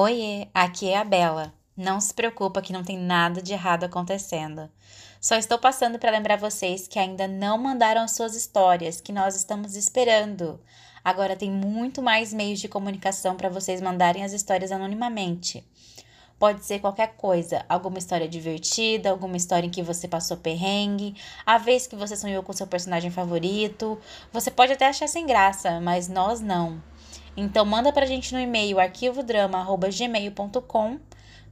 Oiê, aqui é a Bela. Não se preocupa que não tem nada de errado acontecendo. Só estou passando para lembrar vocês que ainda não mandaram as suas histórias, que nós estamos esperando. Agora tem muito mais meios de comunicação para vocês mandarem as histórias anonimamente. Pode ser qualquer coisa, alguma história divertida, alguma história em que você passou perrengue, a vez que você sonhou com seu personagem favorito. Você pode até achar sem graça, mas nós não. Então manda pra gente no e-mail arquivodrama@gmail.com,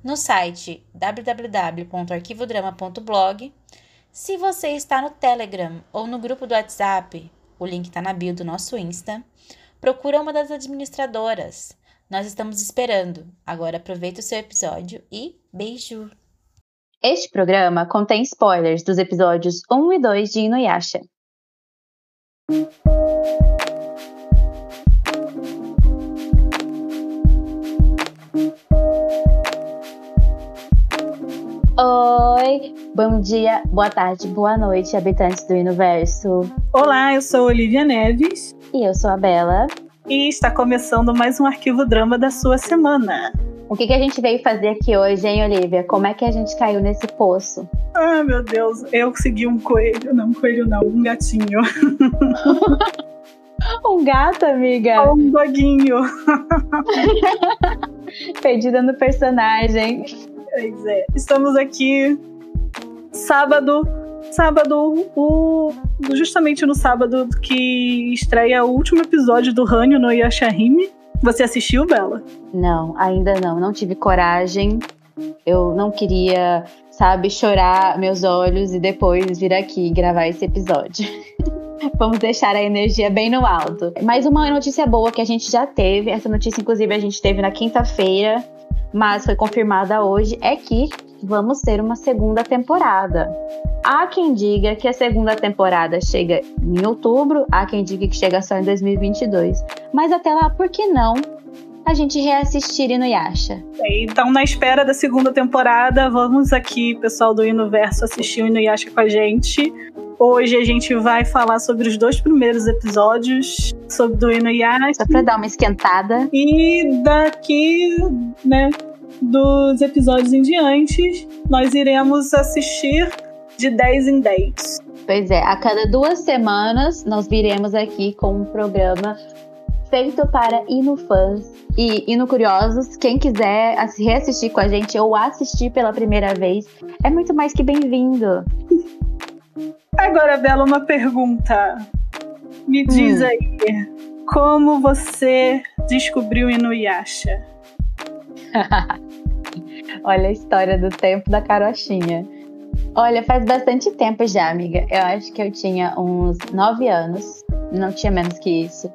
no site www.arquivodrama.blog. Se você está no Telegram ou no grupo do WhatsApp, o link está na bio do nosso Insta, procura uma das administradoras. Nós estamos esperando. Agora aproveita o seu episódio e beijo! Este programa contém spoilers dos episódios 1 e 2 de Inuyasha. Oi, bom dia, boa tarde, boa noite, habitantes do universo. Olá, eu sou Olivia Neves. E eu sou a Bela. E está começando mais um arquivo drama da sua semana. O que, que a gente veio fazer aqui hoje, hein, Olivia? Como é que a gente caiu nesse poço? Ah, meu Deus, eu segui um coelho. Não, um coelho não, um gatinho. um gato, amiga? Um doguinho. Perdida no personagem. Pois é. Estamos aqui sábado sábado, o, justamente no sábado que estreia o último episódio do Hanyo no Yashahime. Você assistiu, Bela? Não, ainda não. Não tive coragem. Eu não queria, sabe, chorar meus olhos e depois vir aqui gravar esse episódio. Vamos deixar a energia bem no alto. Mais uma notícia boa que a gente já teve. Essa notícia, inclusive, a gente teve na quinta-feira, mas foi confirmada hoje. É que vamos ter uma segunda temporada. Há quem diga que a segunda temporada chega em outubro, há quem diga que chega só em 2022. Mas até lá, por que não a gente reassistir Inuyasha? Então, na espera da segunda temporada, vamos aqui, pessoal do Universo, assistir o Inuyasha com a gente. Hoje a gente vai falar sobre os dois primeiros episódios sobre do Inuyasha. Só pra dar uma esquentada. E daqui, né, dos episódios em diante, nós iremos assistir de 10 em 10. Pois é, a cada duas semanas nós viremos aqui com um programa feito para Inufãs e Inocuriosos. Quem quiser reassistir com a gente ou assistir pela primeira vez, é muito mais que bem-vindo. Agora, Bela, uma pergunta. Me diz hum. aí, como você descobriu Inuyasha? Olha a história do tempo da carochinha. Olha, faz bastante tempo já, amiga. Eu acho que eu tinha uns nove anos, não tinha menos que isso.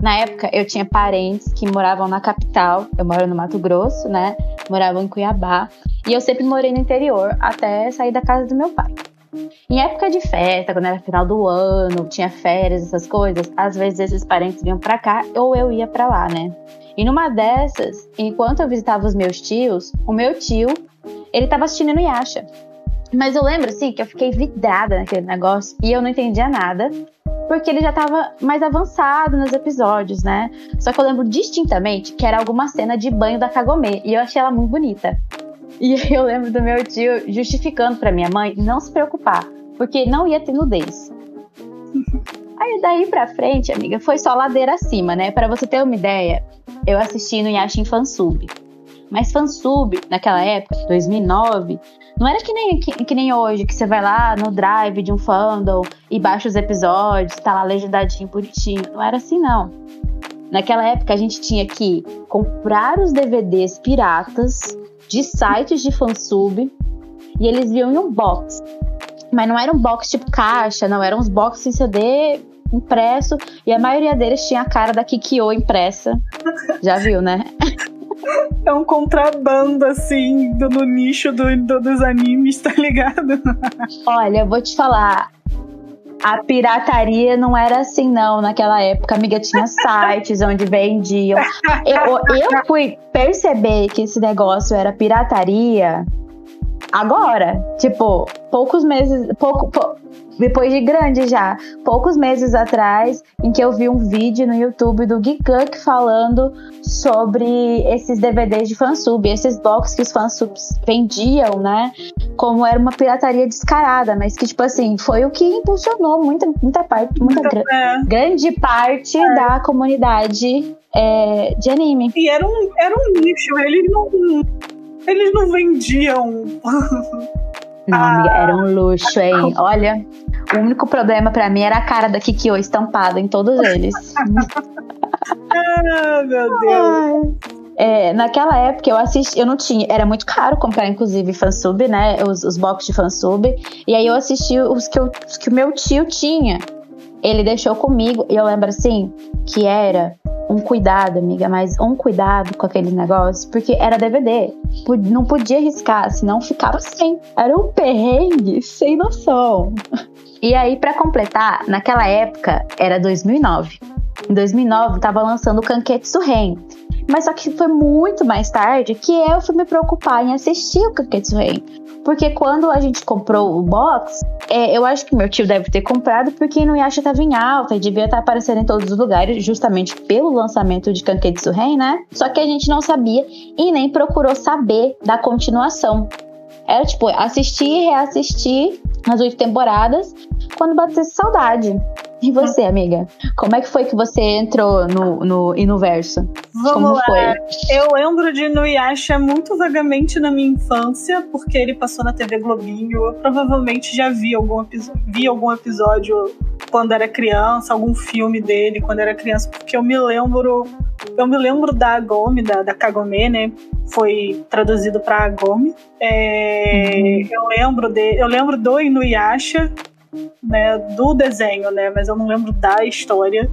Na época, eu tinha parentes que moravam na capital. Eu moro no Mato Grosso, né? Moravam em Cuiabá. E eu sempre morei no interior até sair da casa do meu pai. Em época de festa, quando era final do ano, tinha férias, essas coisas, às vezes esses parentes vinham para cá ou eu ia para lá, né? E numa dessas, enquanto eu visitava os meus tios, o meu tio, ele tava assistindo no Yasha. Mas eu lembro, assim, que eu fiquei vidrada naquele negócio e eu não entendia nada, porque ele já tava mais avançado nos episódios, né? Só que eu lembro distintamente que era alguma cena de banho da Kagome e eu achei ela muito bonita. E eu lembro do meu tio justificando para minha mãe não se preocupar, porque não ia ter nudez. Aí daí pra frente, amiga, foi só ladeira acima, né? Para você ter uma ideia, eu assisti no Yashin Fansub. Mas Fansub, naquela época, 2009, não era que nem, que, que, nem hoje, que você vai lá no drive de um fandom e baixa os episódios, tá lá legendadinho, bonitinho. Não era assim, não. Naquela época, a gente tinha que comprar os DVDs piratas de sites de fansub e eles vinham em um box. Mas não era um box tipo caixa, não, eram uns boxes em CD impresso e a maioria deles tinha a cara da Kikyo impressa. Já viu, né? É um contrabando, assim, do, no nicho do, do, dos animes, tá ligado? Olha, eu vou te falar. A pirataria não era assim, não, naquela época. Amiga, tinha sites onde vendiam. Eu, eu fui perceber que esse negócio era pirataria agora. Tipo, poucos meses. Pouco, pou, depois de grande já. Poucos meses atrás, em que eu vi um vídeo no YouTube do Geekuk falando sobre esses DVDs de fansub, esses box que os fansubs vendiam, né? Como era uma pirataria descarada, mas que, tipo assim, foi o que impulsionou muita, muita parte, muita gra é. grande parte é. da comunidade é, de anime. E era um, era um nicho, eles não. Eles não vendiam. Não, amiga, era um luxo, hein? Olha, o único problema para mim era a cara da Kikyo estampada em todos eles. ah, meu Deus. É, naquela época eu assisti, eu não tinha, era muito caro comprar inclusive fansub, né? Os, os box de fansub. E aí eu assisti os que, eu, os que o meu tio tinha. Ele deixou comigo e eu lembro assim que era um cuidado, amiga, mas um cuidado com aquele negócio, porque era DVD. Não podia riscar, senão ficava sem. Era um perrengue sem noção. E aí, para completar, naquela época era 2009. Em 2009 tava lançando o Kanketsu Ren. Mas só que foi muito mais tarde que eu fui me preocupar em assistir o Kanketsu Ren. Porque quando a gente comprou o box, é, eu acho que meu tio deve ter comprado porque não acha estava em alta e devia estar aparecendo em todos os lugares, justamente pelo lançamento de Kanketsu Ren, né? Só que a gente não sabia e nem procurou saber da continuação. Era tipo, assistir e reassistir as oito temporadas quando batesse saudade. E você, amiga? Como é que foi que você entrou no, no Inuverso? Vamos Como lá. Foi? Eu lembro de Inuyasha muito vagamente na minha infância, porque ele passou na TV Globinho. Eu provavelmente já vi algum, vi algum episódio quando era criança, algum filme dele quando era criança, porque eu me lembro. Eu me lembro da Agome, da, da Kagome, né? Foi traduzido para Agome. É, uhum. Eu lembro de, eu lembro do Inuyasha, né, do desenho, né, mas eu não lembro da história.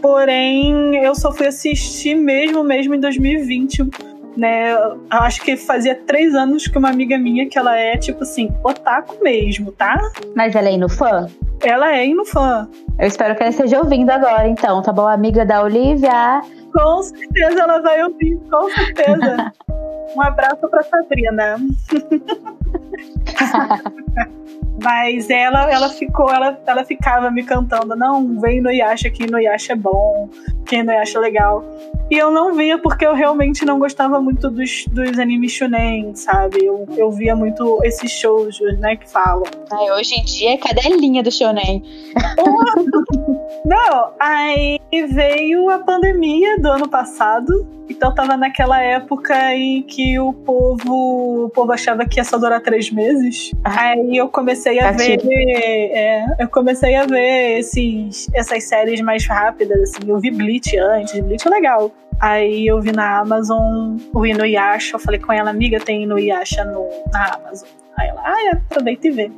Porém, eu só fui assistir mesmo, mesmo em 2020, né? Acho que fazia três anos que uma amiga minha, que ela é, tipo assim, otaku mesmo, tá? Mas ela é indo fã? Ela é indo fã. Eu espero que ela esteja ouvindo agora, então, tá bom? Amiga da Olivia. Com certeza ela vai ouvir, com certeza. um abraço pra Sabrina. Mas ela, ela ficou, ela, ela ficava me cantando, não, vem no Yasha que no Yasha é bom, que no Yasha é legal. E eu não via porque eu realmente não gostava muito dos, dos animes shonen, sabe? Eu, eu via muito esses shows, né, que falam. Ai, hoje em dia é cadelinha do shonen. não, aí veio a pandemia do ano passado então tava naquela época em que o povo, o povo achava que ia só durar três meses. Aí eu comecei a ver, é, eu comecei a ver esses, essas séries mais rápidas, assim. Eu vi Bleach antes, Bleach é legal. Aí eu vi na Amazon o Inuyasha, eu falei com ela, amiga, tem Inuyasha no, na Amazon. Aí ela, ah, aproveita e vê.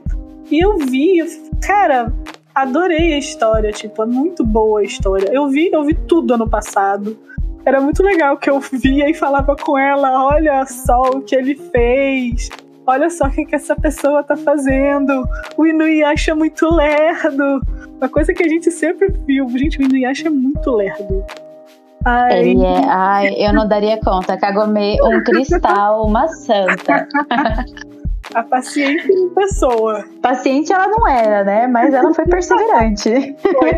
E eu vi, cara, adorei a história, tipo, é muito boa a história. Eu vi, eu vi tudo ano passado. Era muito legal que eu via e falava com ela: olha só o que ele fez. Olha só o que, que essa pessoa tá fazendo. O Inuyasha é muito lerdo. Uma coisa que a gente sempre viu. Gente, o Inuyasha é muito lerdo. Ai. Ele é. Ai, eu não daria conta. Kagome, um cristal, uma santa. A paciente em pessoa. Paciente ela não era, né? Mas ela foi perseverante. Foi.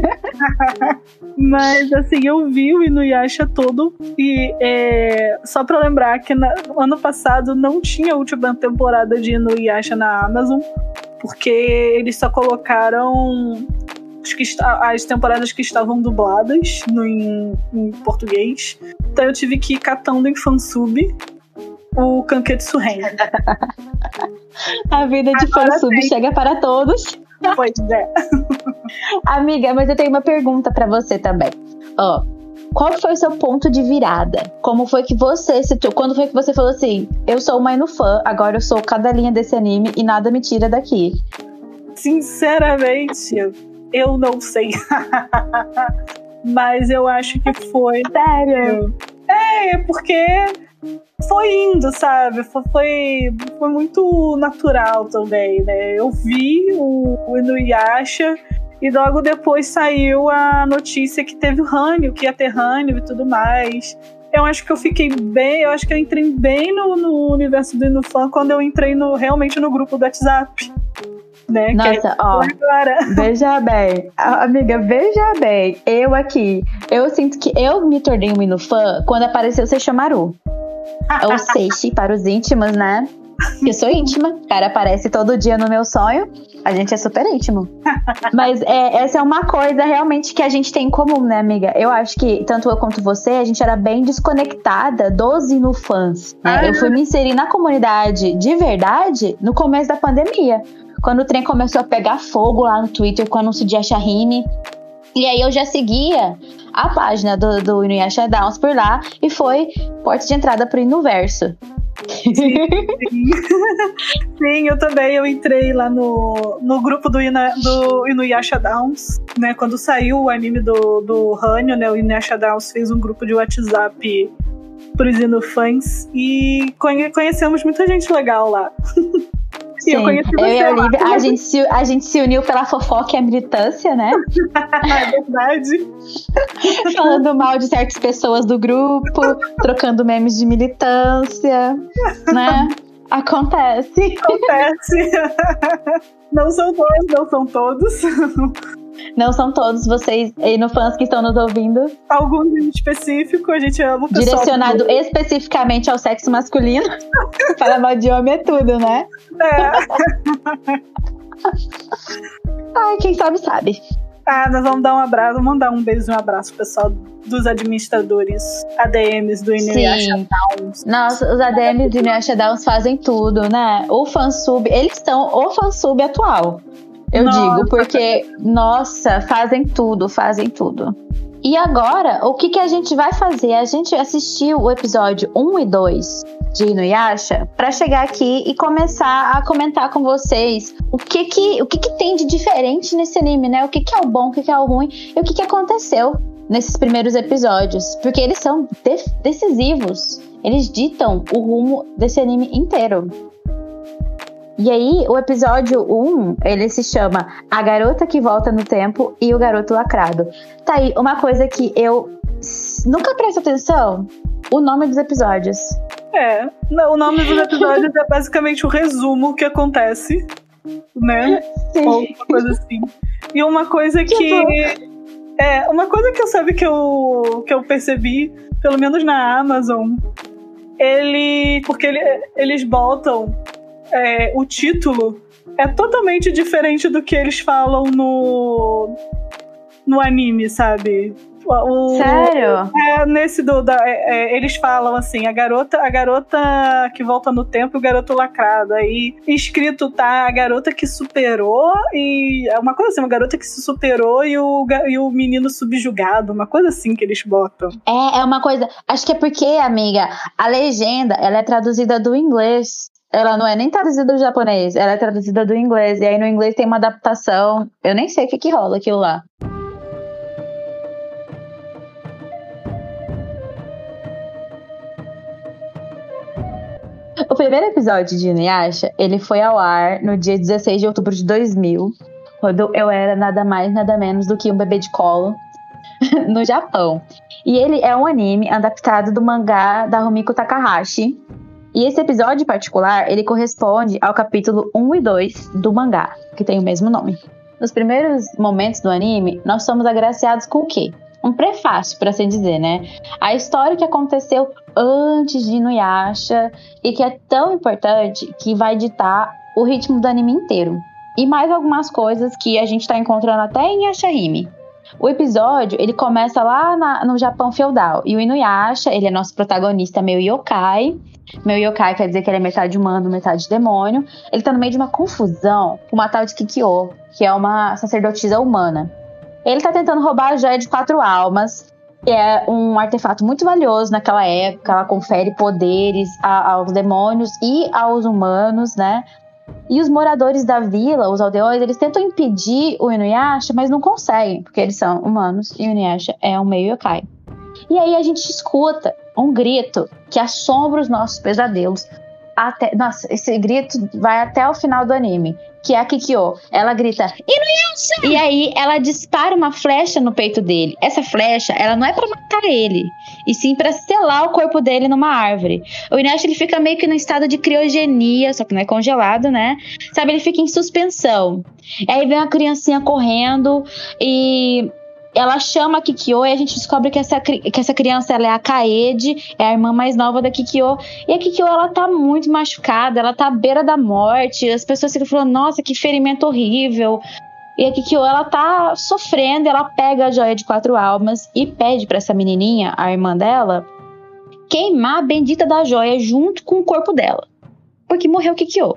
Mas assim, eu vi o Inuyasha todo e é, só para lembrar que no ano passado não tinha a última temporada de Inuyasha na Amazon, porque eles só colocaram que as temporadas que estavam dubladas no, em, em português. Então eu tive que ir catando em fansub o Kanketsu Ren. A vida de fansub chega para todos. Pois é. Amiga, mas eu tenho uma pergunta para você também. Ó, qual foi o seu ponto de virada? Como foi que você se quando foi que você falou assim: "Eu sou uma Inu fã, agora eu sou cada linha desse anime e nada me tira daqui"? Sinceramente, eu não sei. Mas eu acho que foi. Sério? É, porque foi indo, sabe? Foi, foi, muito natural também, né? Eu vi o, o Inuyasha e logo depois saiu a notícia que teve o Rânio, que ia ter Rânio e tudo mais. eu acho que eu fiquei bem, eu acho que eu entrei bem no, no universo do Inufan quando eu entrei no, realmente no grupo do WhatsApp. Né? É Nossa, ó, agora. veja bem, amiga, veja bem, eu aqui, eu sinto que eu me tornei um Inufan quando apareceu o Seixamaru. Ou Seixi para os íntimos, né? Eu sou íntima, o cara aparece todo dia no meu sonho. A gente é super íntimo. Mas é, essa é uma coisa realmente que a gente tem em comum, né, amiga? Eu acho que tanto eu quanto você, a gente era bem desconectada dos Inufãs. Né? Ah. Eu fui me inserir na comunidade de verdade no começo da pandemia. Quando o trem começou a pegar fogo lá no Twitter com o anúncio de Ashahime. E aí eu já seguia a página do, do Inuyasha Downs por lá e foi porta de entrada pro Inuverso. Sim, sim. sim, eu também. Eu entrei lá no, no grupo do, Ina, do Inuyasha Downs, né? Quando saiu o anime do, do Hanyo, né? O Inuyasha Downs fez um grupo de WhatsApp pros Inufãs e conhe, conhecemos muita gente legal lá. Sim, eu conheci você. Eu e a, Olivia, a, gente se, a gente se uniu pela fofoca e a militância, né? é verdade. Falando mal de certas pessoas do grupo, trocando memes de militância, né? Acontece. Acontece. Não são todos, não são todos. Não são todos vocês e no fãs que estão nos ouvindo. Algum em específico, a gente ama o pessoal. Direcionado especificamente ao sexo masculino. Falar mal de homem é tudo, né? É. Ai, quem sabe, sabe. Ah, nós vamos dar um abraço, vamos mandar um beijo e um abraço pro pessoal dos administradores ADMs do Inuyasha Downs. Nossa, os ADMs do Inuyasha Downs fazem tudo, né? O fansub, eles são o fansub atual. Eu nossa. digo, porque, nossa, fazem tudo, fazem tudo. E agora, o que, que a gente vai fazer? A gente assistiu o episódio 1 e 2 de Inuyasha para chegar aqui e começar a comentar com vocês o que que, o que, que tem de diferente nesse anime, né? O que, que é o bom, o que, que é o ruim e o que, que aconteceu nesses primeiros episódios. Porque eles são de decisivos. Eles ditam o rumo desse anime inteiro. E aí, o episódio 1, ele se chama A Garota que Volta no Tempo e o Garoto Lacrado. Tá aí, uma coisa que eu nunca presto atenção: o nome dos episódios. É, não, o nome dos episódios é basicamente o resumo que acontece, né? Sim. Ou uma coisa assim. E uma coisa que. que é, uma coisa que eu sabe que eu, que eu percebi, pelo menos na Amazon, ele. Porque ele, eles botam é, o título é totalmente diferente do que eles falam no, no anime, sabe? O, Sério? É, nesse do. Da, é, é, eles falam assim: a garota, a garota que volta no tempo e o garoto lacrado. Aí escrito tá a garota que superou e. É uma coisa assim, uma garota que se superou e o, e o menino subjugado. Uma coisa assim que eles botam. É, é uma coisa. Acho que é porque, amiga, a legenda ela é traduzida do inglês. Ela não é nem traduzida do japonês, ela é traduzida do inglês. E aí no inglês tem uma adaptação. Eu nem sei o que, que rola aquilo lá. O primeiro episódio de Inuyasha, ele foi ao ar no dia 16 de outubro de 2000, quando eu era nada mais, nada menos do que um bebê de colo no Japão. E ele é um anime adaptado do mangá da Rumiko Takahashi, e esse episódio particular, ele corresponde ao capítulo 1 e 2 do mangá, que tem o mesmo nome. Nos primeiros momentos do anime, nós somos agraciados com o quê? Um prefácio, por assim dizer, né? A história que aconteceu antes de Inuyasha e que é tão importante que vai ditar o ritmo do anime inteiro. E mais algumas coisas que a gente está encontrando até em Ashahime. O episódio, ele começa lá na, no Japão feudal. E o Inuyasha, ele é nosso protagonista meio yokai. Meu yokai quer dizer que ele é metade humano, metade demônio. Ele tá no meio de uma confusão com uma tal de Kikyo, que é uma sacerdotisa humana. Ele tá tentando roubar a joia de quatro almas, que é um artefato muito valioso naquela época. Ela confere poderes a, aos demônios e aos humanos, né? E os moradores da vila, os aldeões, eles tentam impedir o Inuyasha, mas não conseguem, porque eles são humanos e o Inuyasha é um meio yokai. E aí a gente escuta um grito que assombra os nossos pesadelos até. Nossa, esse grito vai até o final do anime. Que é a Kikyo. Ela grita, Inuyasha! E aí ela dispara uma flecha no peito dele. Essa flecha, ela não é para matar ele, e sim para selar o corpo dele numa árvore. O Inuyasha ele fica meio que no estado de criogenia, só que não é congelado, né? Sabe, ele fica em suspensão. Aí vem uma criancinha correndo e ela chama a Kikyo e a gente descobre que essa, que essa criança ela é a Kaede, é a irmã mais nova da Kikyo. E a Kikyo, ela tá muito machucada, ela tá à beira da morte. As pessoas ficam falando, nossa, que ferimento horrível. E a Kikyo, ela tá sofrendo, ela pega a joia de quatro almas e pede para essa menininha, a irmã dela, queimar a bendita da joia junto com o corpo dela. Porque morreu Kikyo.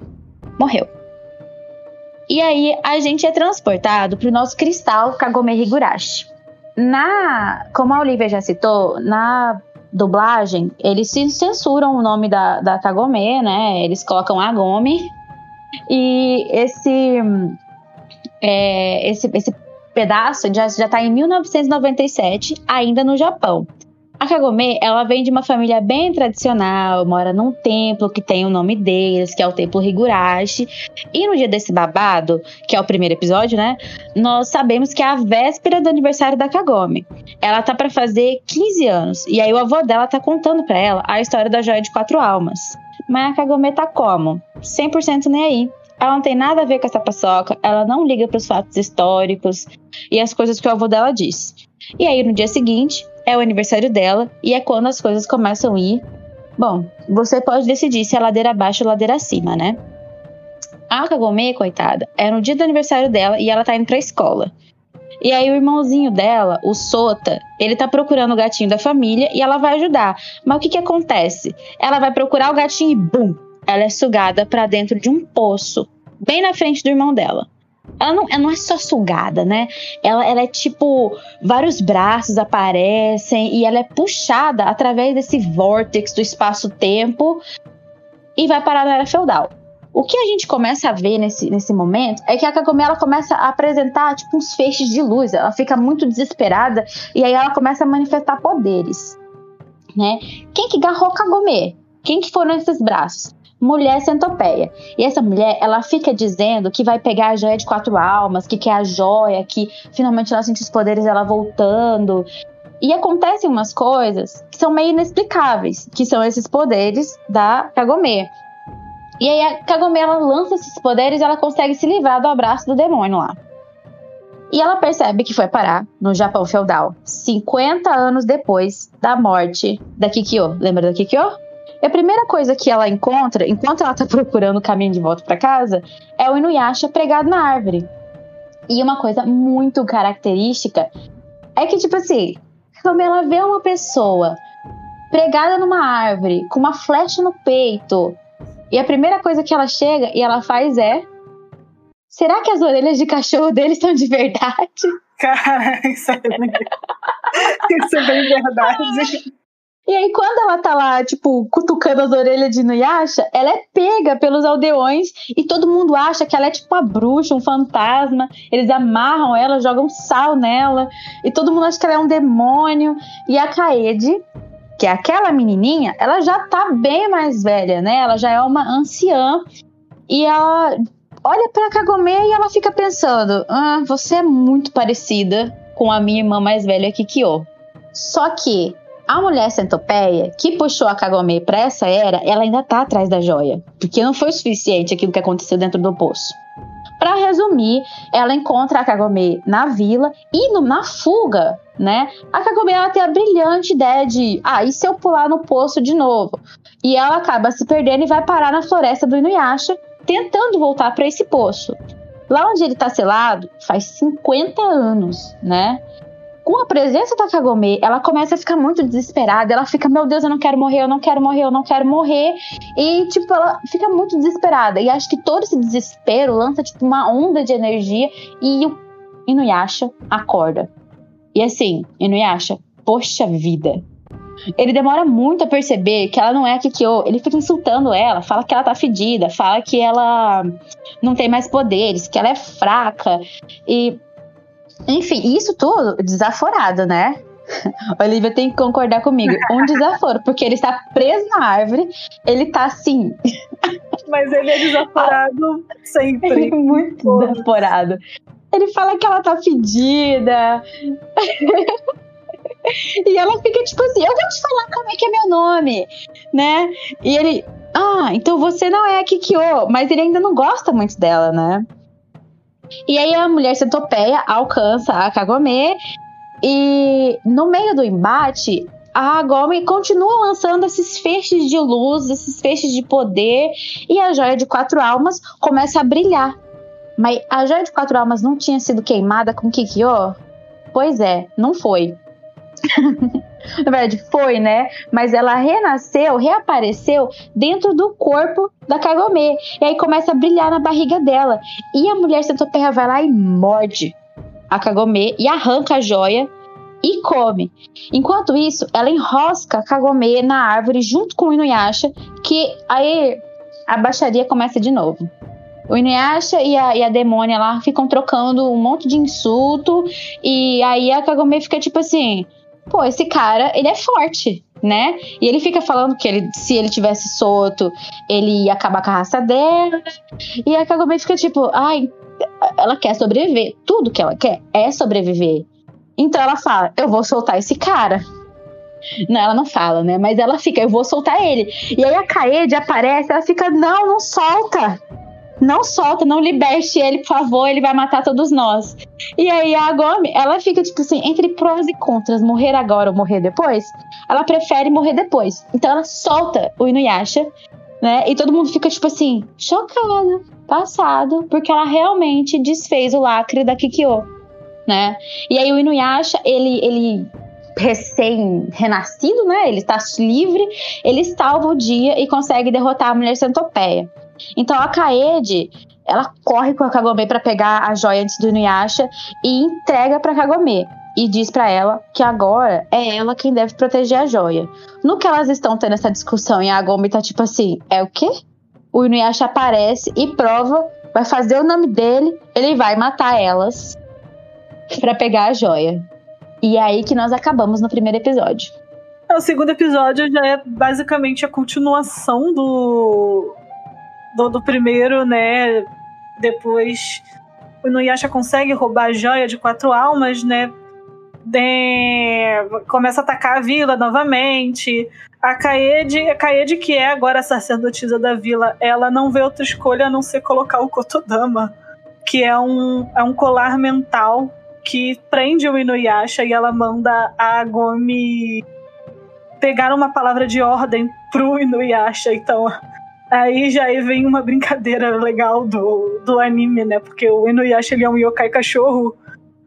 Morreu. E aí a gente é transportado para o nosso cristal Kagome Higurashi. Na, como a Olivia já citou, na dublagem, eles censuram o nome da, da Kagome, né? Eles colocam Agome. E esse, é, esse, esse pedaço já, já tá em 1997, ainda no Japão. A Kagome, ela vem de uma família bem tradicional, mora num templo que tem o nome deles, que é o Templo Higurashi. E no dia desse babado, que é o primeiro episódio, né? Nós sabemos que é a véspera do aniversário da Kagome. Ela tá para fazer 15 anos. E aí o avô dela tá contando para ela a história da joia de quatro almas. Mas a Kagome tá como? 100% nem aí. Ela não tem nada a ver com essa paçoca, ela não liga para os fatos históricos e as coisas que o avô dela diz. E aí, no dia seguinte, é o aniversário dela e é quando as coisas começam a ir. Bom, você pode decidir se é ladeira abaixo ou ladeira acima, né? A Kagome, coitada, é no dia do aniversário dela e ela tá indo pra escola. E aí o irmãozinho dela, o Sota, ele tá procurando o gatinho da família e ela vai ajudar. Mas o que que acontece? Ela vai procurar o gatinho e bum, ela é sugada para dentro de um poço, bem na frente do irmão dela ela não, ela não é só sugada, né? Ela, ela é tipo. Vários braços aparecem e ela é puxada através desse vórtex do espaço-tempo e vai parar na era feudal. O que a gente começa a ver nesse, nesse momento é que a Kagome ela começa a apresentar tipo uns feixes de luz. Ela fica muito desesperada e aí ela começa a manifestar poderes, né? Quem que garrou Kagome? Quem que foram esses braços? Mulher centopeia. E essa mulher, ela fica dizendo que vai pegar a joia de quatro almas, que quer a joia, que finalmente ela sente os poderes dela voltando. E acontecem umas coisas que são meio inexplicáveis, que são esses poderes da Kagome. E aí a Kagome ela lança esses poderes e ela consegue se livrar do abraço do demônio lá. E ela percebe que foi parar no Japão feudal, 50 anos depois da morte da Kikyo. Lembra da Kikyo? E a primeira coisa que ela encontra, enquanto ela tá procurando o caminho de volta para casa, é o Inuyasha pregado na árvore. E uma coisa muito característica é que, tipo assim, quando ela vê uma pessoa pregada numa árvore, com uma flecha no peito, e a primeira coisa que ela chega e ela faz é. Será que as orelhas de cachorro dele são de verdade? Cara, isso é isso é bem verdade. E aí, quando ela tá lá, tipo, cutucando as orelhas de Nuyasha, ela é pega pelos aldeões e todo mundo acha que ela é tipo uma bruxa, um fantasma. Eles amarram ela, jogam sal nela e todo mundo acha que ela é um demônio. E a Kaede, que é aquela menininha, ela já tá bem mais velha, né? Ela já é uma anciã e ela olha pra Kagome e ela fica pensando: ah, você é muito parecida com a minha irmã mais velha, Kikyo. Só que a mulher centopeia que puxou a Kagome para essa era, ela ainda tá atrás da joia, porque não foi suficiente aquilo que aconteceu dentro do poço. Para resumir, ela encontra a Kagome na vila e no, na fuga, né? A Kagome ela tem a brilhante ideia de, ah, e se eu pular no poço de novo? E ela acaba se perdendo e vai parar na floresta do Inuyasha, tentando voltar para esse poço. Lá onde ele tá selado, faz 50 anos, né? Com a presença da Kagome, ela começa a ficar muito desesperada. Ela fica, meu Deus, eu não quero morrer, eu não quero morrer, eu não quero morrer. E, tipo, ela fica muito desesperada. E acho que todo esse desespero lança, tipo, uma onda de energia e o Inuyasha acorda. E assim, Inuyasha, poxa vida. Ele demora muito a perceber que ela não é a Kikyo. Ele fica insultando ela, fala que ela tá fedida, fala que ela não tem mais poderes, que ela é fraca. E enfim, isso tudo desaforado, né? Olivia tem que concordar comigo. Um desaforo, porque ele está preso na árvore, ele tá assim. Mas ele é desaforado sempre. Ele é muito desaforado. Ele fala que ela tá fedida. e ela fica tipo assim: Eu vou te falar como é que é meu nome, né? E ele, ah, então você não é a Kikyo, mas ele ainda não gosta muito dela, né? E aí a mulher centopeia alcança a Kagome e no meio do embate, a Gomi continua lançando esses feixes de luz, esses feixes de poder, e a joia de quatro almas começa a brilhar. Mas a joia de quatro almas não tinha sido queimada com Kikyo? Pois é, não foi. Na verdade, foi, né? Mas ela renasceu, reapareceu dentro do corpo da Kagome. E aí começa a brilhar na barriga dela. E a mulher centopeia vai lá e morde a Kagome e arranca a joia e come. Enquanto isso, ela enrosca a Kagome na árvore junto com o Inuyasha, que aí a baixaria começa de novo. O Inuyasha e a, e a demônia lá ficam trocando um monte de insulto, e aí a Kagome fica tipo assim: pô, esse cara, ele é forte, né? E ele fica falando que ele, se ele tivesse solto, ele ia acabar com a raça dela. E a Kagome fica tipo, ai, ela quer sobreviver. Tudo que ela quer é sobreviver. Então ela fala: Eu vou soltar esse cara. Não, ela não fala, né? Mas ela fica: Eu vou soltar ele. E aí a Kaede aparece, ela fica: Não, não solta. Não solta, não liberte ele, por favor, ele vai matar todos nós. E aí a Gomi, ela fica tipo assim, entre prós e contras, morrer agora ou morrer depois. Ela prefere morrer depois. Então ela solta o Inuyasha, né? E todo mundo fica tipo assim, chocado passado, porque ela realmente desfez o lacre da Kikyo, né? E aí o Inuyasha, ele, ele recém-renascido, né? Ele está livre, ele salva o dia e consegue derrotar a mulher centopeia. Então a Kaede, ela corre com a Kagome para pegar a joia antes do Inuyasha e entrega para Kagome e diz para ela que agora é ela quem deve proteger a joia. No que elas estão tendo essa discussão e a Kagome tá tipo assim, é o quê? o Inuyasha aparece e prova, vai fazer o nome dele, ele vai matar elas para pegar a joia. E é aí que nós acabamos no primeiro episódio. O segundo episódio já é basicamente a continuação do, do, do primeiro, né? Depois o Inuyasha consegue roubar a joia de quatro almas, né? De... Começa a atacar a vila novamente. A Kaede, a Kaede, que é agora a sacerdotisa da vila, ela não vê outra escolha a não ser colocar o Kotodama, que é um, é um colar mental que prende o Inuyasha e ela manda a Gomi pegar uma palavra de ordem pro Inuyasha. Então, aí já vem uma brincadeira legal do, do anime, né? Porque o Inuyasha ele é um yokai cachorro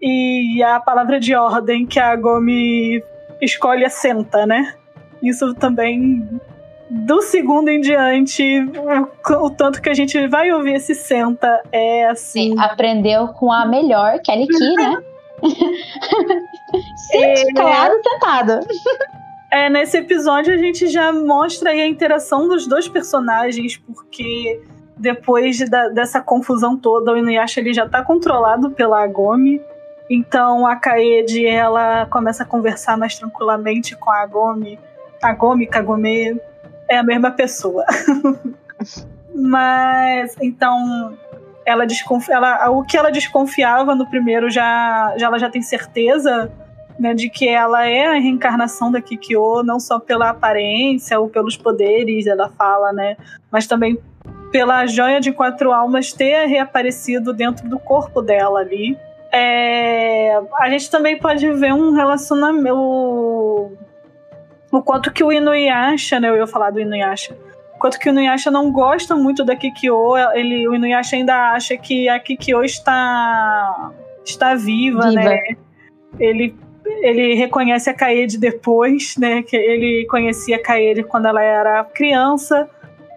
e a palavra de ordem que a Gomi escolhe é senta, né? isso também do segundo em diante, o, o, tanto que a gente vai ouvir esse senta é assim. Sim, aprendeu com a melhor, Kelly Key, né? Sente, é... calado, sentado. É, nesse episódio a gente já mostra a interação dos dois personagens, porque depois da, dessa confusão toda, o Inuyasha ele já tá controlado pela Agomi. Então a Kaede ela começa a conversar mais tranquilamente com a Agomi Kagome, Kagome é a mesma pessoa. Mas então ela desconfia, ela, o que ela desconfiava no primeiro já, já ela já tem certeza né, de que ela é a reencarnação da Kikyo, não só pela aparência ou pelos poderes, ela fala, né, mas também pela joia de quatro almas ter reaparecido dentro do corpo dela ali. É, a gente também pode ver um relacionamento o quanto que o Inuyasha, né, eu ia falar do Inuyasha, o quanto que o Inuyasha não gosta muito da Kikyo, ele, o Inuyasha ainda acha que a Kikyo está, está viva, viva. né, ele, ele reconhece a Kaede depois, né, que ele conhecia a Kaede quando ela era criança,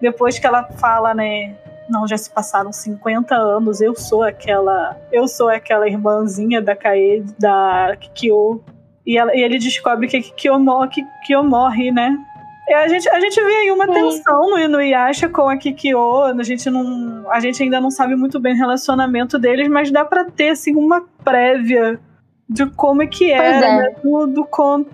depois que ela fala, né, não, já se passaram 50 anos, eu sou aquela, eu sou aquela irmãzinha da Kaede, da Kikyo, e, ela, e ele descobre que Kyo, que Kyo morre, né? E a gente, a gente vê aí uma Sim. tensão no Inuyasha com a Kikyo. A gente, não, a gente ainda não sabe muito bem o relacionamento deles, mas dá para ter assim, uma prévia de como é que era é. né, do, do conto.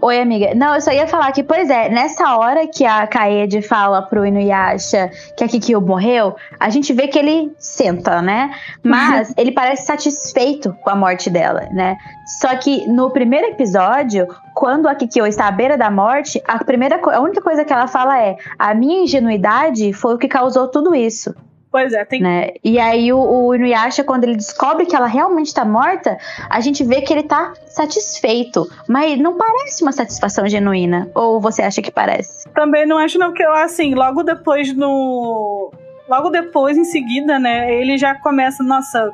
Oi, amiga. Não, eu só ia falar que, pois é, nessa hora que a Kaede fala pro Inuyasha que a Kikyo morreu, a gente vê que ele senta, né? Mas uhum. ele parece satisfeito com a morte dela, né? Só que no primeiro episódio, quando a Kikyo está à beira da morte, a primeira a única coisa que ela fala é: "A minha ingenuidade foi o que causou tudo isso". Pois é, tem. Né? E aí o, o Inuyasha, quando ele descobre que ela realmente está morta, a gente vê que ele está satisfeito. Mas não parece uma satisfação genuína. Ou você acha que parece? Também não acho, não, porque assim, logo depois no. Logo depois, em seguida, né, ele já começa, nossa,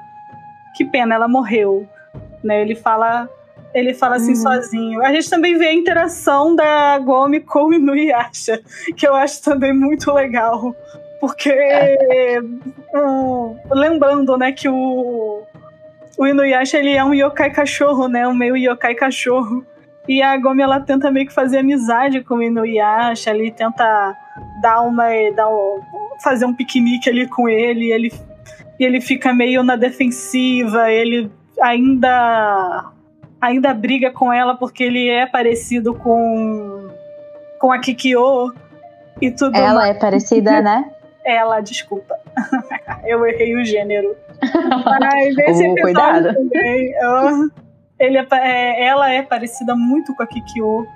que pena, ela morreu. Né? Ele fala. Ele fala assim uhum. sozinho. A gente também vê a interação da Gomi com o Inuyasha, que eu acho também muito legal. Porque, lembrando, né, que o, o Inuyasha, ele é um yokai cachorro, né, um meio yokai cachorro. E a Gomi, ela tenta meio que fazer amizade com o Inuyasha, ali tenta dar uma, dar um, fazer um piquenique ali com ele, e ele, e ele fica meio na defensiva, ele ainda ainda briga com ela porque ele é parecido com com a Kikyo e tudo Ela mais. é parecida, né? Ela, desculpa. eu errei o gênero. Mas esse oh, cuidado. também, ela, ele é, é, ela é parecida muito com a Kikyo.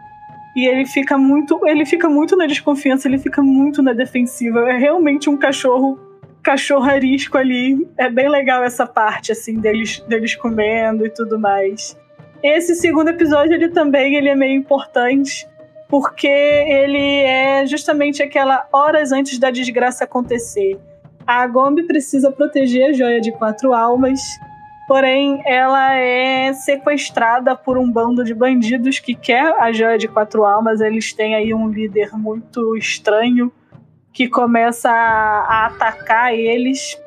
E ele fica muito. Ele fica muito na desconfiança, ele fica muito na defensiva. É realmente um cachorro cachorro arisco ali. É bem legal essa parte, assim, deles, deles comendo e tudo mais. Esse segundo episódio, ele também ele é meio importante porque ele é justamente aquela horas antes da desgraça acontecer. A Gombe precisa proteger a joia de quatro almas, porém ela é sequestrada por um bando de bandidos que quer a joia de quatro almas. Eles têm aí um líder muito estranho que começa a, atacar eles.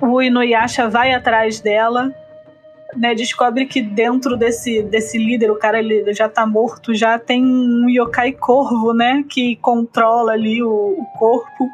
O Inuyasha vai atrás dela né, descobre que dentro desse, desse líder, o cara ele já tá morto, já tem um yokai corvo, né, que controla ali o, o corpo.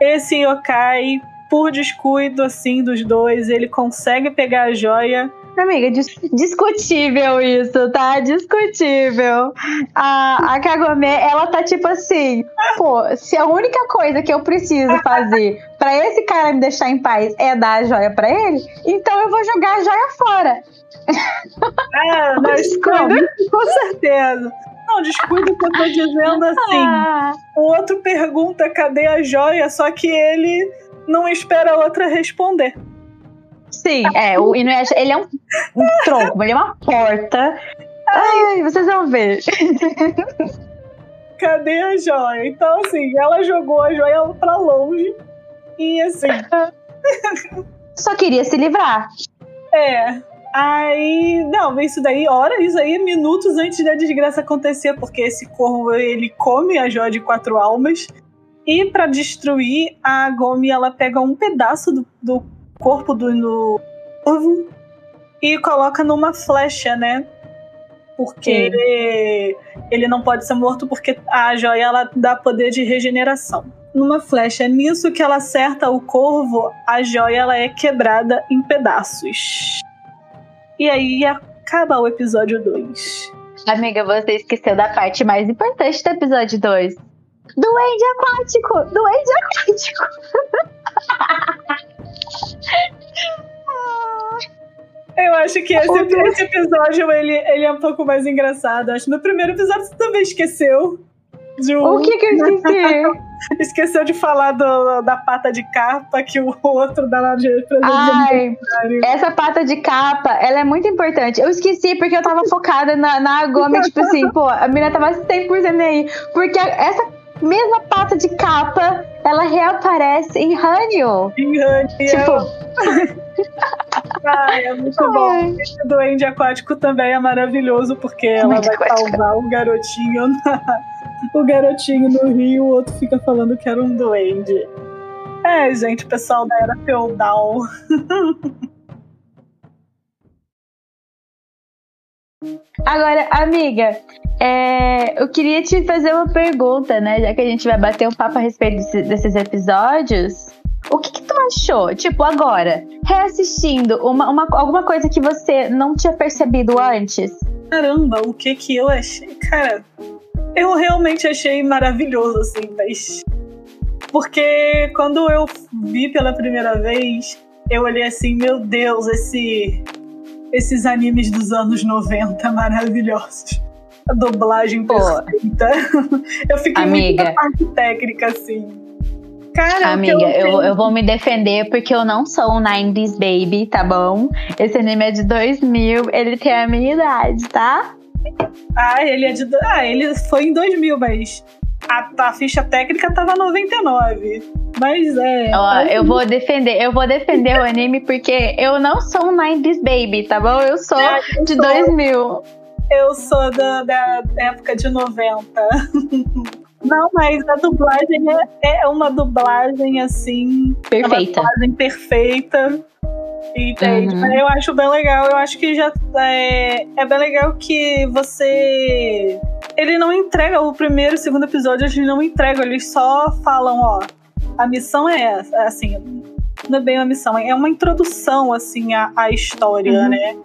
Esse yokai, por descuido assim dos dois, ele consegue pegar a joia Amiga, dis discutível isso, tá? Discutível. A, a Kagome, ela tá tipo assim, pô, se a única coisa que eu preciso fazer para esse cara me deixar em paz é dar a joia para ele, então eu vou jogar a joia fora. É, não, descuido, com certeza. Não, descuido que eu tô dizendo assim. Ah. O outro pergunta cadê a joia, só que ele não espera a outra responder. Sim, é, o Inuyasha, ele é um, um tronco, ele é uma porta. Ai, vocês vão ver. Cadê a joia? Então, assim, ela jogou a joia pra longe e assim. Só queria se livrar. É. Aí, não, isso daí, hora, isso aí, minutos antes da desgraça acontecer, porque esse corvo ele come a joia de quatro almas. E para destruir, a Gomi ela pega um pedaço do, do corpo do no ovo e coloca numa flecha, né? Porque ele, ele não pode ser morto porque a joia ela dá poder de regeneração. Numa flecha nisso que ela acerta o corvo, a joia ela é quebrada em pedaços. E aí acaba o episódio 2. Amiga, você esqueceu da parte mais importante do episódio 2. Duende aquático! Duende aquático! Eu acho que esse, esse episódio ele, ele é um pouco mais engraçado. Acho que no primeiro episódio você também esqueceu. De um... O que que eu esqueci? Esqueceu de falar do, da pata de capa que o outro dá lá de Ai, essa pata de capa, ela é muito importante. Eu esqueci porque eu tava focada na, na Gomi, tipo assim, pô, a menina tava 100% aí. Porque essa mesma pata de capa, ela reaparece em Hanyo. Em Hanyo. Tipo... Ai, é muito Ai. bom. Esse duende aquático também é maravilhoso, porque ela vai salvar o garotinho na... o garotinho no rio, o outro fica falando que era um duende. É, gente, pessoal da era feudal. Agora, amiga, é, eu queria te fazer uma pergunta, né? Já que a gente vai bater um papo a respeito desse, desses episódios. O que, que tu achou? Tipo, agora, reassistindo, uma, uma, alguma coisa que você não tinha percebido antes? Caramba, o que que eu achei? Cara, eu realmente achei maravilhoso, assim, mas. Porque quando eu vi pela primeira vez, eu olhei assim, meu Deus, esse, esses animes dos anos 90 maravilhosos. A dublagem Pô. perfeita. Eu fiquei Amiga. muito na parte técnica, assim. Cara, Amiga, eu, eu, eu vou me defender porque eu não sou um 90s baby, tá bom? Esse anime é de 2000, ele tem a minha idade, tá? Ah, ele é de. Ah, ele foi em 2000, mas a, a ficha técnica tava 99. Mas é. Ó, eu vou defender, eu vou defender o anime porque eu não sou um 90s baby, tá bom? Eu sou Ah, eu de sou. 2000. Eu sou da, da época de 90. Não, mas a dublagem é, é uma dublagem assim. Perfeita. Uma dublagem perfeita. Entende? Uhum. Eu acho bem legal. Eu acho que já é, é bem legal que você. Ele não entrega o primeiro e o segundo episódio, eles não entregam, eles só falam, ó, a missão é essa, assim, não é bem uma missão, é uma introdução, assim, à, à história, Uhum. né?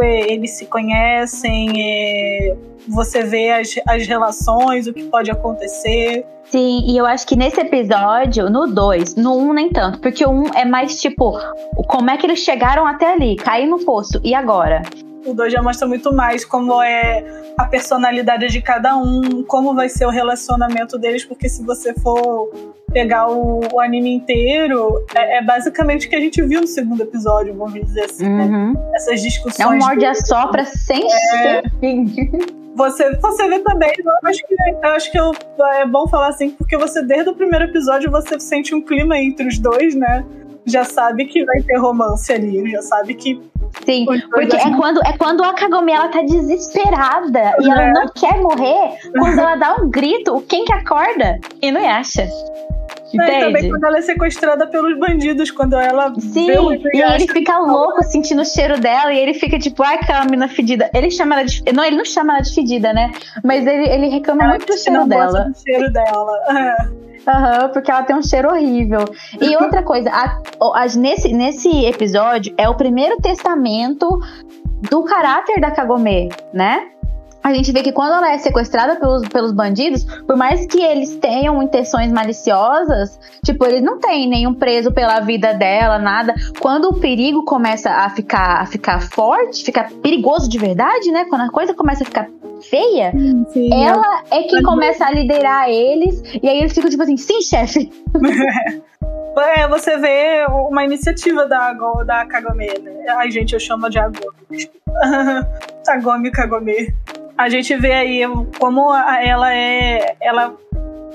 É, Eles se conhecem, é, você vê as, as relações, o que pode acontecer. Sim, e eu acho que nesse episódio, no 2, no 1 um nem tanto, porque o 1 um é mais tipo, como é que eles chegaram até ali, cair no poço, e agora? O 2 já mostra muito mais como é a personalidade de cada um, como vai ser o relacionamento deles, porque se você for pegar o, o anime inteiro, é, é basicamente o que a gente viu no segundo episódio, vamos dizer assim, né? Uhum. Essas discussões. É um morde a sopra sem É. fim. Você, você vê também, eu acho que, eu acho que eu- é bom falar assim, porque você, desde o primeiro episódio, você sente um clima entre os dois, né? Já sabe que vai ter romance ali, já sabe que Sim, porque é quando, é quando a Kagome ela tá desesperada e ela É. não quer morrer, quando ela dá um grito, quem que acorda? Inuyasha. Né, e também quando ela é sequestrada pelos bandidos, quando ela Sim, e ele fica louco sentindo o cheiro dela e ele fica tipo, ai, aquela mina fedida. Ele chama ela de. Não, ele não chama ela de fedida, né? Mas ele, ele reclama muito do cheiro não dela. do cheiro dela. É. Aham, porque ela tem um cheiro horrível. E outra coisa, a- a- nesse, nesse episódio é o primeiro testamento do caráter da Kagome, né? A gente vê que quando ela é sequestrada pelos, pelos bandidos, por mais que eles tenham intenções maliciosas, tipo, eles não têm nenhum preso pela vida dela, nada. Quando o perigo começa a ficar, a ficar forte, ficar perigoso de verdade, né? Quando a coisa começa a ficar feia, Sim, ela é que começa a liderar eles, e aí eles ficam tipo assim, sim, chefe. É, você vê uma iniciativa da, da Kagome, né? Ai, gente, eu chamo de Agome. desculpa. Agome Kagome. A gente vê aí como ela é. Ela,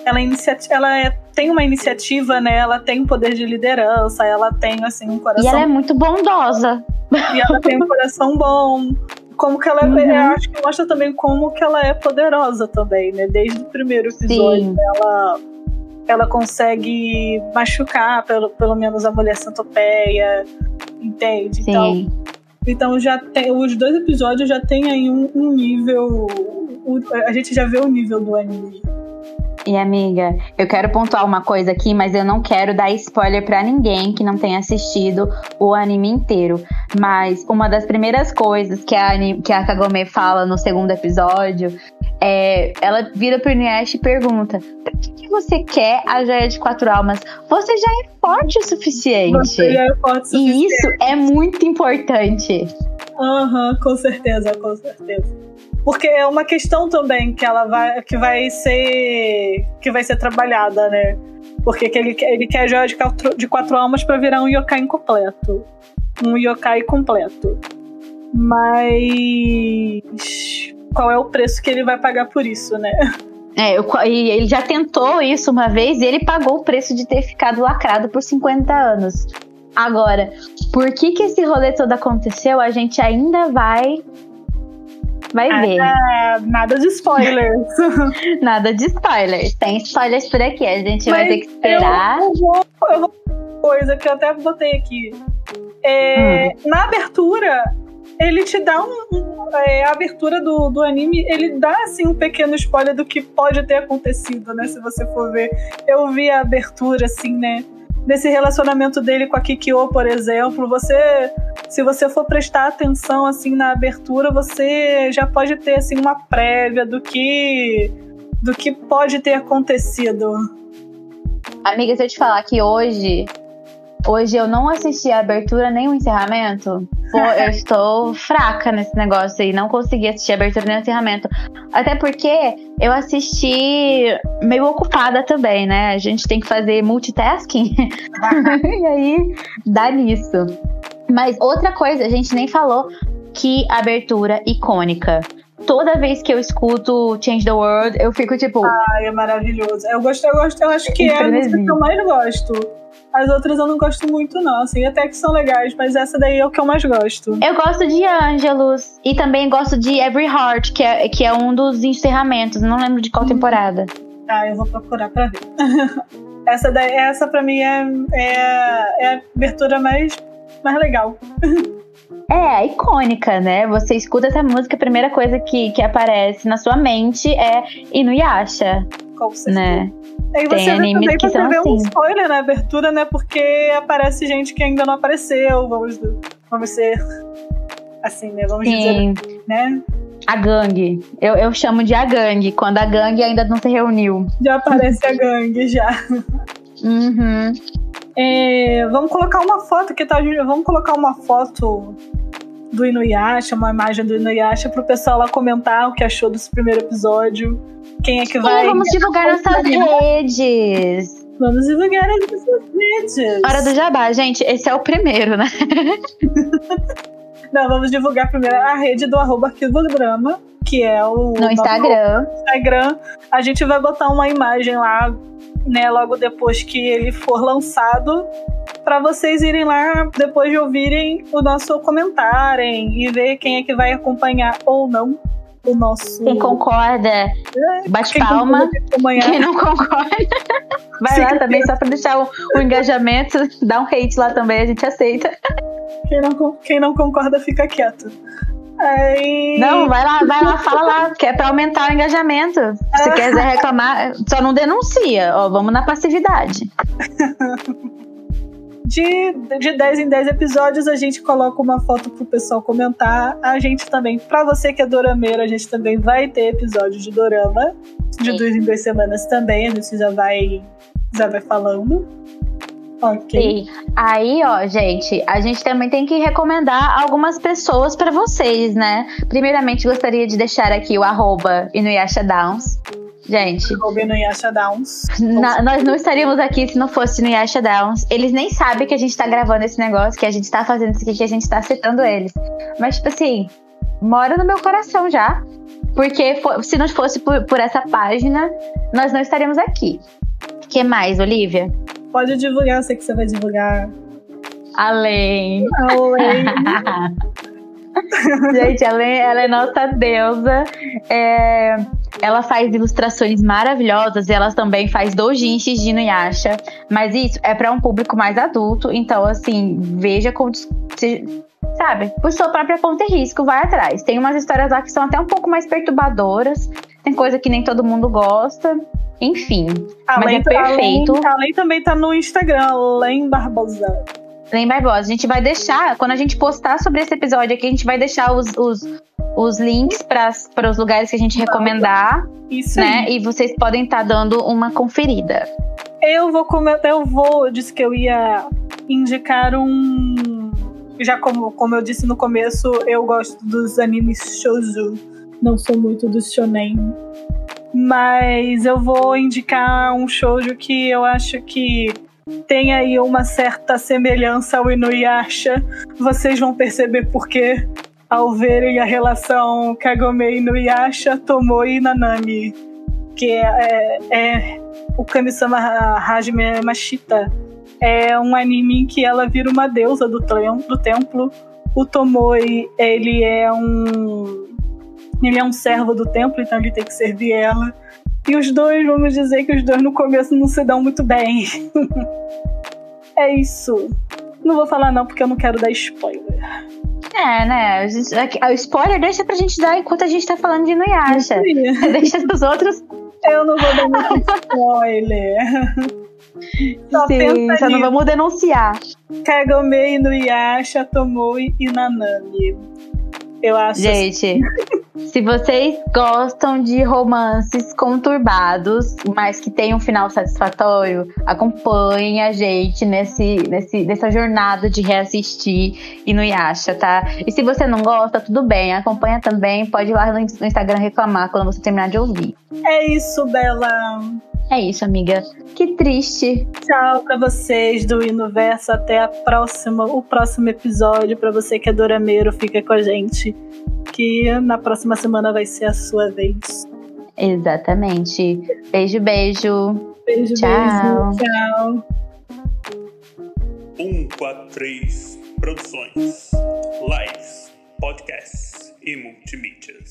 ela, é inicia- ela é- tem uma iniciativa, né? Ela tem um poder de liderança, ela tem, assim, um E coração. ela é muito bondosa. e ela tem um coração bom. Como que ela é, Uhum. eu acho que mostra também como que ela é poderosa também, né? Desde o primeiro episódio, Sim. ela ela consegue machucar pelo, pelo menos a mulher centopeia, entende? Sim. então já tem os dois episódios já tem aí um, um nível o- a gente já vê o nível do anime. E amiga, eu quero pontuar uma coisa aqui, mas eu não quero dar spoiler pra ninguém que não tenha assistido o anime inteiro. Mas uma das primeiras coisas que a, que a Kagome fala no segundo episódio é. Ela vira pro Inuyasha e pergunta: Por que, que você quer a joia de quatro almas? Você já é forte o suficiente. Você já é forte o E suficiente. isso é muito importante. Aham, com certeza, com certeza. Porque é uma questão também que ela vai, que vai ser, que vai ser trabalhada, né? Porque que ele, quer- ele quer joia de quatro, de quatro almas pra virar um yokai incompleto, um yokai completo. Mas qual é o preço que ele vai pagar por isso, né? É, eu- ele já tentou isso uma vez e ele pagou o preço de ter ficado lacrado por 50 anos. Agora, por que que esse rolê todo aconteceu, a gente ainda vai vai ver. Ah, nada de spoilers. Nada de spoilers. Tem spoilers por aqui, a gente vai Mas ter que esperar. Eu, eu vou, eu vou coisa que eu até botei aqui. É, Hum. Na abertura, ele te dá um. um- é, a abertura do, do anime, ele dá assim um pequeno spoiler do que pode ter acontecido, né? Se você for ver. Eu vi a abertura, assim, né? Desse relacionamento dele com a Kikyo, por exemplo. Você, se você for prestar atenção assim na abertura, você já pode ter assim uma prévia do que do que pode ter acontecido. Amiga, se eu te falar que hoje Hoje eu não assisti a abertura nem o encerramento. Pô, eu estou fraca nesse negócio aí. Não consegui assistir a abertura nem o encerramento. Até porque eu assisti meio ocupada também, né? A gente tem que fazer multitasking. e aí dá nisso. Mas outra coisa, a gente nem falou que abertura icônica toda vez que eu escuto Change the World, eu fico tipo. Ai, é maravilhoso. Eu gosto, eu gosto, eu acho que é a música que eu mais gosto. As outras eu não gosto muito, não. Assim, até que são legais, mas essa daí é o que eu mais gosto. Eu gosto de Angelus e também gosto de Every Heart, que é, que é um dos encerramentos. Não lembro de qual hum. temporada. Ah, eu vou procurar pra ver. essa daí, essa pra mim é, é, é a abertura mais, mais legal. É, icônica, né? Você escuta essa música, a primeira coisa que, que aparece na sua mente é Inuyasha. Com certeza. Né? Aí você Tem vê também que você vê assim. um spoiler na abertura, né? Porque aparece gente que ainda não apareceu, vamos, vamos ser assim, né? Vamos Sim. dizer, né? A gangue. Eu, eu chamo de a gangue, quando a gangue ainda não se reuniu. Já aparece a gangue, já. Uhum. É, vamos colocar uma foto que tá. Vamos colocar uma foto do Inuyasha, uma imagem do Inuyasha, pro pessoal lá comentar o que achou desse primeiro episódio. Quem é que vai. Vamos divulgar nossas redes. Vamos divulgar as nossas redes. Hora do jabá, gente. Esse é o primeiro, né? Não, vamos divulgar primeiro a rede do arroba Arquivo Drama, que é o. No Instagram. Instagram. A gente vai botar uma imagem lá, né, logo depois que ele for lançado para vocês irem lá depois de ouvirem o nosso comentário e ver quem é que vai acompanhar ou não o nosso. Quem concorda, é, bate quem palma. quem não concorda, vai Sim, lá também, só para deixar o, o, engajamento, dá um hate lá também, a gente aceita. Quem não, quem não concorda, fica quieto. Aí... Não, vai lá, vai lá, fala lá, que é pra aumentar o engajamento. Se é. quiser reclamar, só não denuncia, ó, vamos na passividade. de, de 10 em 10 episódios a gente coloca uma foto pro pessoal comentar. A gente também, pra você que é dorameiro, a gente também vai ter episódio de dorama. De Sim. duas em duas semanas também, a gente já vai, já vai falando. Ok. Sim. Aí, ó, gente, a gente também tem que recomendar algumas pessoas para vocês, né? Primeiramente, gostaria de deixar aqui o arroba Inuyasha Downs, Gente. no Downs. Na, nós não estaríamos aqui se não fosse no Yasha Downs. Eles nem sabem que a gente tá gravando esse negócio, que a gente tá fazendo isso aqui, que a gente tá citando eles. Mas, tipo assim, mora no meu coração já. Porque se não fosse por, por essa página, nós não estaríamos aqui. O que mais, Olivia? Pode divulgar, eu sei que você vai divulgar. Além. Além. Gente, ela é, ela é nossa deusa. É, ela faz ilustrações maravilhosas e ela também faz doujinshis de Inuyasha. Mas isso é para um público mais adulto, então assim, veja como sabe, por sua própria conta e risco, vai atrás. Tem umas histórias lá que são até um pouco mais perturbadoras, tem coisa que nem todo mundo gosta. Enfim, além, mas é perfeito. Além, além também tá no Instagram, Len Barbosa. Len Barbosa. A gente vai deixar, quando a gente postar sobre esse episódio aqui, a gente vai deixar os, os, os links para os lugares que a gente recomendar. Isso né? Aí. E vocês podem estar tá dando uma conferida. Eu vou comentar, eu vou, eu disse que eu ia indicar um. Já como, como eu disse no começo, eu gosto dos animes shoujo. Não sou muito do shonen. Mas eu vou indicar um shoujo que eu acho que tem aí uma certa semelhança ao Inuyasha. Vocês vão perceber por quê ao verem a relação Kagome Inuyasha, Tomoe e Nanami. Que é, é, é o Kami-sama Hajime Mashita. É um anime em que ela vira uma deusa do, do templo. O Tomoe, ele é um ele é um servo do templo, então ele tem que servir ela. E os dois, vamos dizer que os dois no começo não se dão muito bem. é isso. Não vou falar não, porque eu não quero dar spoiler. É, né? o spoiler deixa pra gente dar enquanto a gente tá falando de Inuyasha. deixa os outros. Eu não vou dar muito spoiler. Só Sim, só não vamos denunciar. Kagome, Inuyasha, Tomoe e Nanami. Eu acho Gente, se vocês gostam de romances conturbados, mas que tem um final satisfatório, acompanhem a gente nesse, nesse, nessa jornada de reassistir Inuyasha, tá? E se você não gosta, tudo bem, acompanha também, pode ir lá no no Instagram reclamar quando você terminar de ouvir. É isso, Bela. É isso, amiga. Que triste. Tchau pra vocês do Inoverso. Até a próxima, o próximo episódio. Pra você que é dorameiro, fica com a gente. Que na próxima semana vai ser a sua vez. Exatamente. Beijo, beijo. Beijo, Tchau. beijo. Tchau. 143 Produções, Lives, Podcasts e Multimídias.